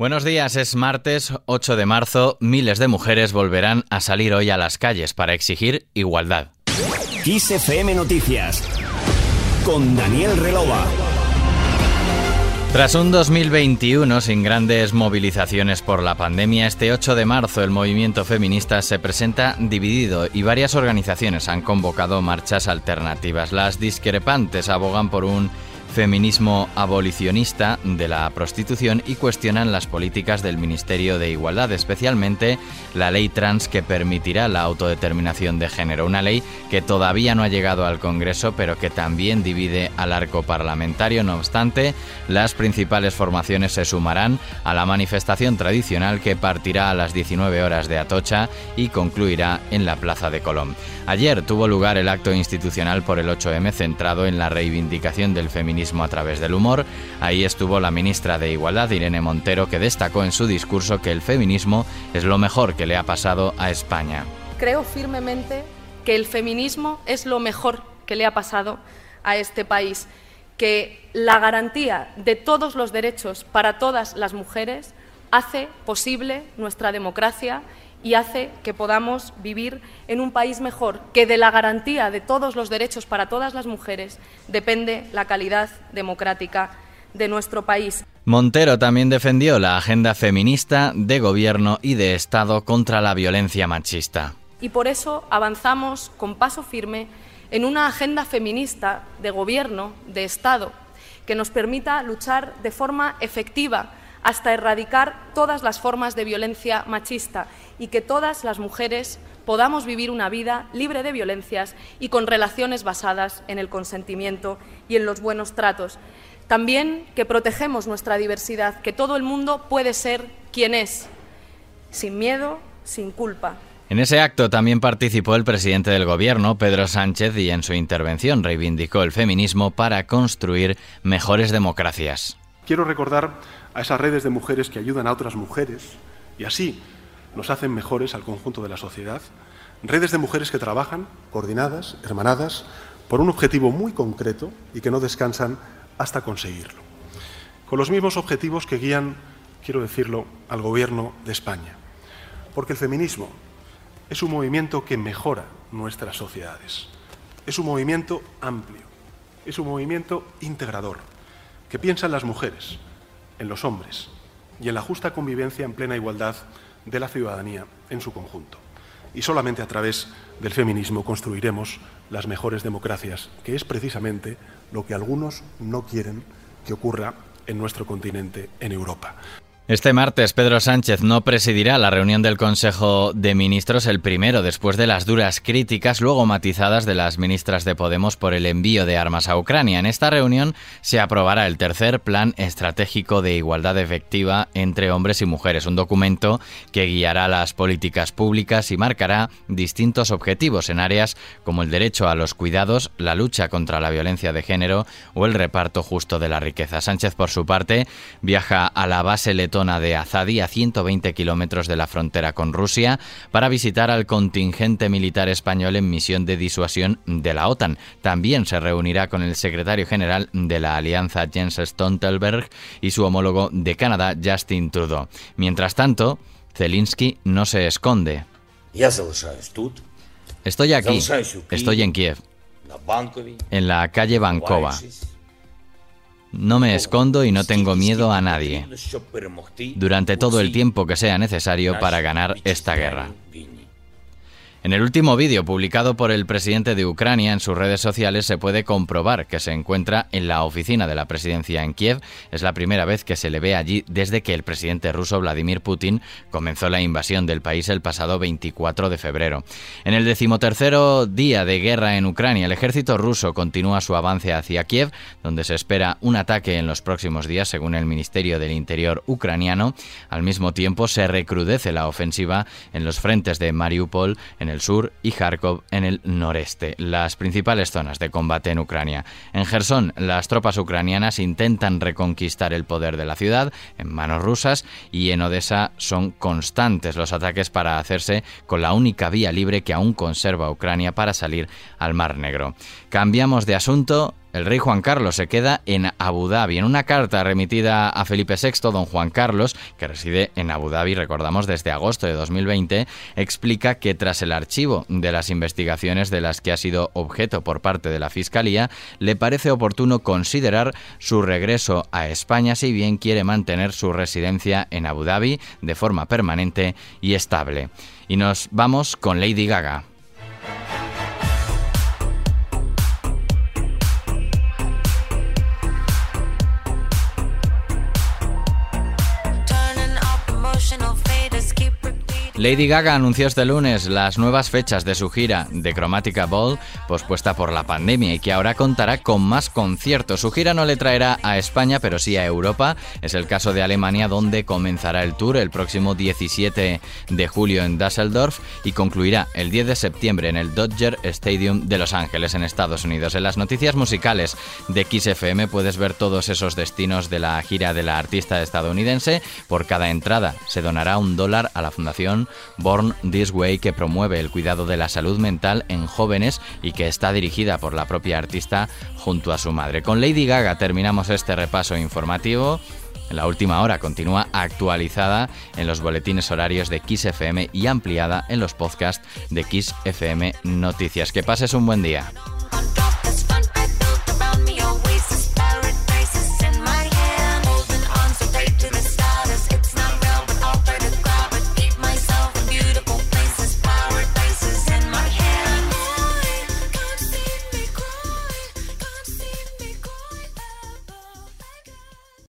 Buenos días, es martes 8 de marzo. Miles de mujeres volverán a salir hoy a las calles para exigir igualdad. FM Noticias con Daniel Relova. Tras un 2021 sin grandes movilizaciones por la pandemia, este 8 de marzo el movimiento feminista se presenta dividido y varias organizaciones han convocado marchas alternativas. Las discrepantes abogan por un feminismo abolicionista de la prostitución y cuestionan las políticas del Ministerio de Igualdad, especialmente la ley trans que permitirá la autodeterminación de género, una ley que todavía no ha llegado al Congreso pero que también divide al arco parlamentario. No obstante, las principales formaciones se sumarán a la manifestación tradicional que partirá a las 19 horas de Atocha y concluirá en la Plaza de Colón. Ayer tuvo lugar el acto institucional por el 8M centrado en la reivindicación del feminismo a través del humor. Ahí estuvo la ministra de Igualdad, Irene Montero, que destacó en su discurso que el feminismo es lo mejor que le ha pasado a España. Creo firmemente que el feminismo es lo mejor que le ha pasado a este país, que la garantía de todos los derechos para todas las mujeres hace posible nuestra democracia y hace que podamos vivir en un país mejor, que de la garantía de todos los derechos para todas las mujeres depende la calidad democrática de nuestro país. Montero también defendió la agenda feminista de gobierno y de Estado contra la violencia machista. Y por eso avanzamos con paso firme en una agenda feminista de gobierno, de Estado, que nos permita luchar de forma efectiva hasta erradicar todas las formas de violencia machista y que todas las mujeres podamos vivir una vida libre de violencias y con relaciones basadas en el consentimiento y en los buenos tratos. También que protegemos nuestra diversidad, que todo el mundo puede ser quien es, sin miedo, sin culpa. En ese acto también participó el presidente del Gobierno, Pedro Sánchez, y en su intervención reivindicó el feminismo para construir mejores democracias. Quiero recordar a esas redes de mujeres que ayudan a otras mujeres y así nos hacen mejores al conjunto de la sociedad. Redes de mujeres que trabajan coordinadas, hermanadas, por un objetivo muy concreto y que no descansan hasta conseguirlo. Con los mismos objetivos que guían, quiero decirlo, al Gobierno de España. Porque el feminismo es un movimiento que mejora nuestras sociedades. Es un movimiento amplio, es un movimiento integrador, que piensa en las mujeres, en los hombres y en la justa convivencia en plena igualdad de la ciudadanía en su conjunto. Y solamente a través del feminismo construiremos las mejores democracias, que es precisamente lo que algunos no quieren que ocurra en nuestro continente, en Europa. Este martes Pedro Sánchez no presidirá la reunión del Consejo de Ministros, el primero después de las duras críticas luego matizadas de las ministras de Podemos por el envío de armas a Ucrania. En esta reunión se aprobará el tercer Plan Estratégico de Igualdad Efectiva entre Hombres y Mujeres, un documento que guiará las políticas públicas y marcará distintos objetivos en áreas como el derecho a los cuidados, la lucha contra la violencia de género o el reparto justo de la riqueza. Sánchez, por su parte, viaja a la base letona de Azadi, a 120 kilómetros de la frontera con Rusia, para visitar al contingente militar español en misión de disuasión de la OTAN. También se reunirá con el secretario general de la alianza Jens Stoltenberg y su homólogo de Canadá, Justin Trudeau. Mientras tanto, Zelensky no se esconde. Estoy aquí, estoy en Kiev, en la calle Bankova. No me escondo y no tengo miedo a nadie durante todo el tiempo que sea necesario para ganar esta guerra. En el último vídeo publicado por el presidente de Ucrania en sus redes sociales se puede comprobar que se encuentra en la oficina de la presidencia en Kiev. Es la primera vez que se le ve allí desde que el presidente ruso Vladimir Putin comenzó la invasión del país el pasado 24 de febrero. En el decimotercero día de guerra en Ucrania, el ejército ruso continúa su avance hacia Kiev, donde se espera un ataque en los próximos días, según el Ministerio del Interior ucraniano. Al mismo tiempo, se recrudece la ofensiva en los frentes de Mariupol, en el sur y Kharkov en el noreste, las principales zonas de combate en Ucrania. En Gerson, las tropas ucranianas intentan reconquistar el poder de la ciudad en manos rusas y en Odessa son constantes los ataques para hacerse con la única vía libre que aún conserva Ucrania para salir al Mar Negro. Cambiamos de asunto el rey Juan Carlos se queda en Abu Dhabi. En una carta remitida a Felipe VI, don Juan Carlos, que reside en Abu Dhabi, recordamos, desde agosto de 2020, explica que tras el archivo de las investigaciones de las que ha sido objeto por parte de la Fiscalía, le parece oportuno considerar su regreso a España si bien quiere mantener su residencia en Abu Dhabi de forma permanente y estable. Y nos vamos con Lady Gaga. Lady Gaga anunció este lunes las nuevas fechas de su gira de Chromatica Ball, pospuesta por la pandemia y que ahora contará con más conciertos. Su gira no le traerá a España, pero sí a Europa. Es el caso de Alemania, donde comenzará el tour el próximo 17 de julio en Düsseldorf y concluirá el 10 de septiembre en el Dodger Stadium de Los Ángeles, en Estados Unidos. En las noticias musicales de XFM puedes ver todos esos destinos de la gira de la artista estadounidense. Por cada entrada se donará un dólar a la Fundación Born This Way que promueve el cuidado de la salud mental en jóvenes y que está dirigida por la propia artista junto a su madre. Con Lady Gaga terminamos este repaso informativo. La última hora continúa actualizada en los boletines horarios de Kiss FM y ampliada en los podcasts de Kiss FM Noticias. Que pases un buen día.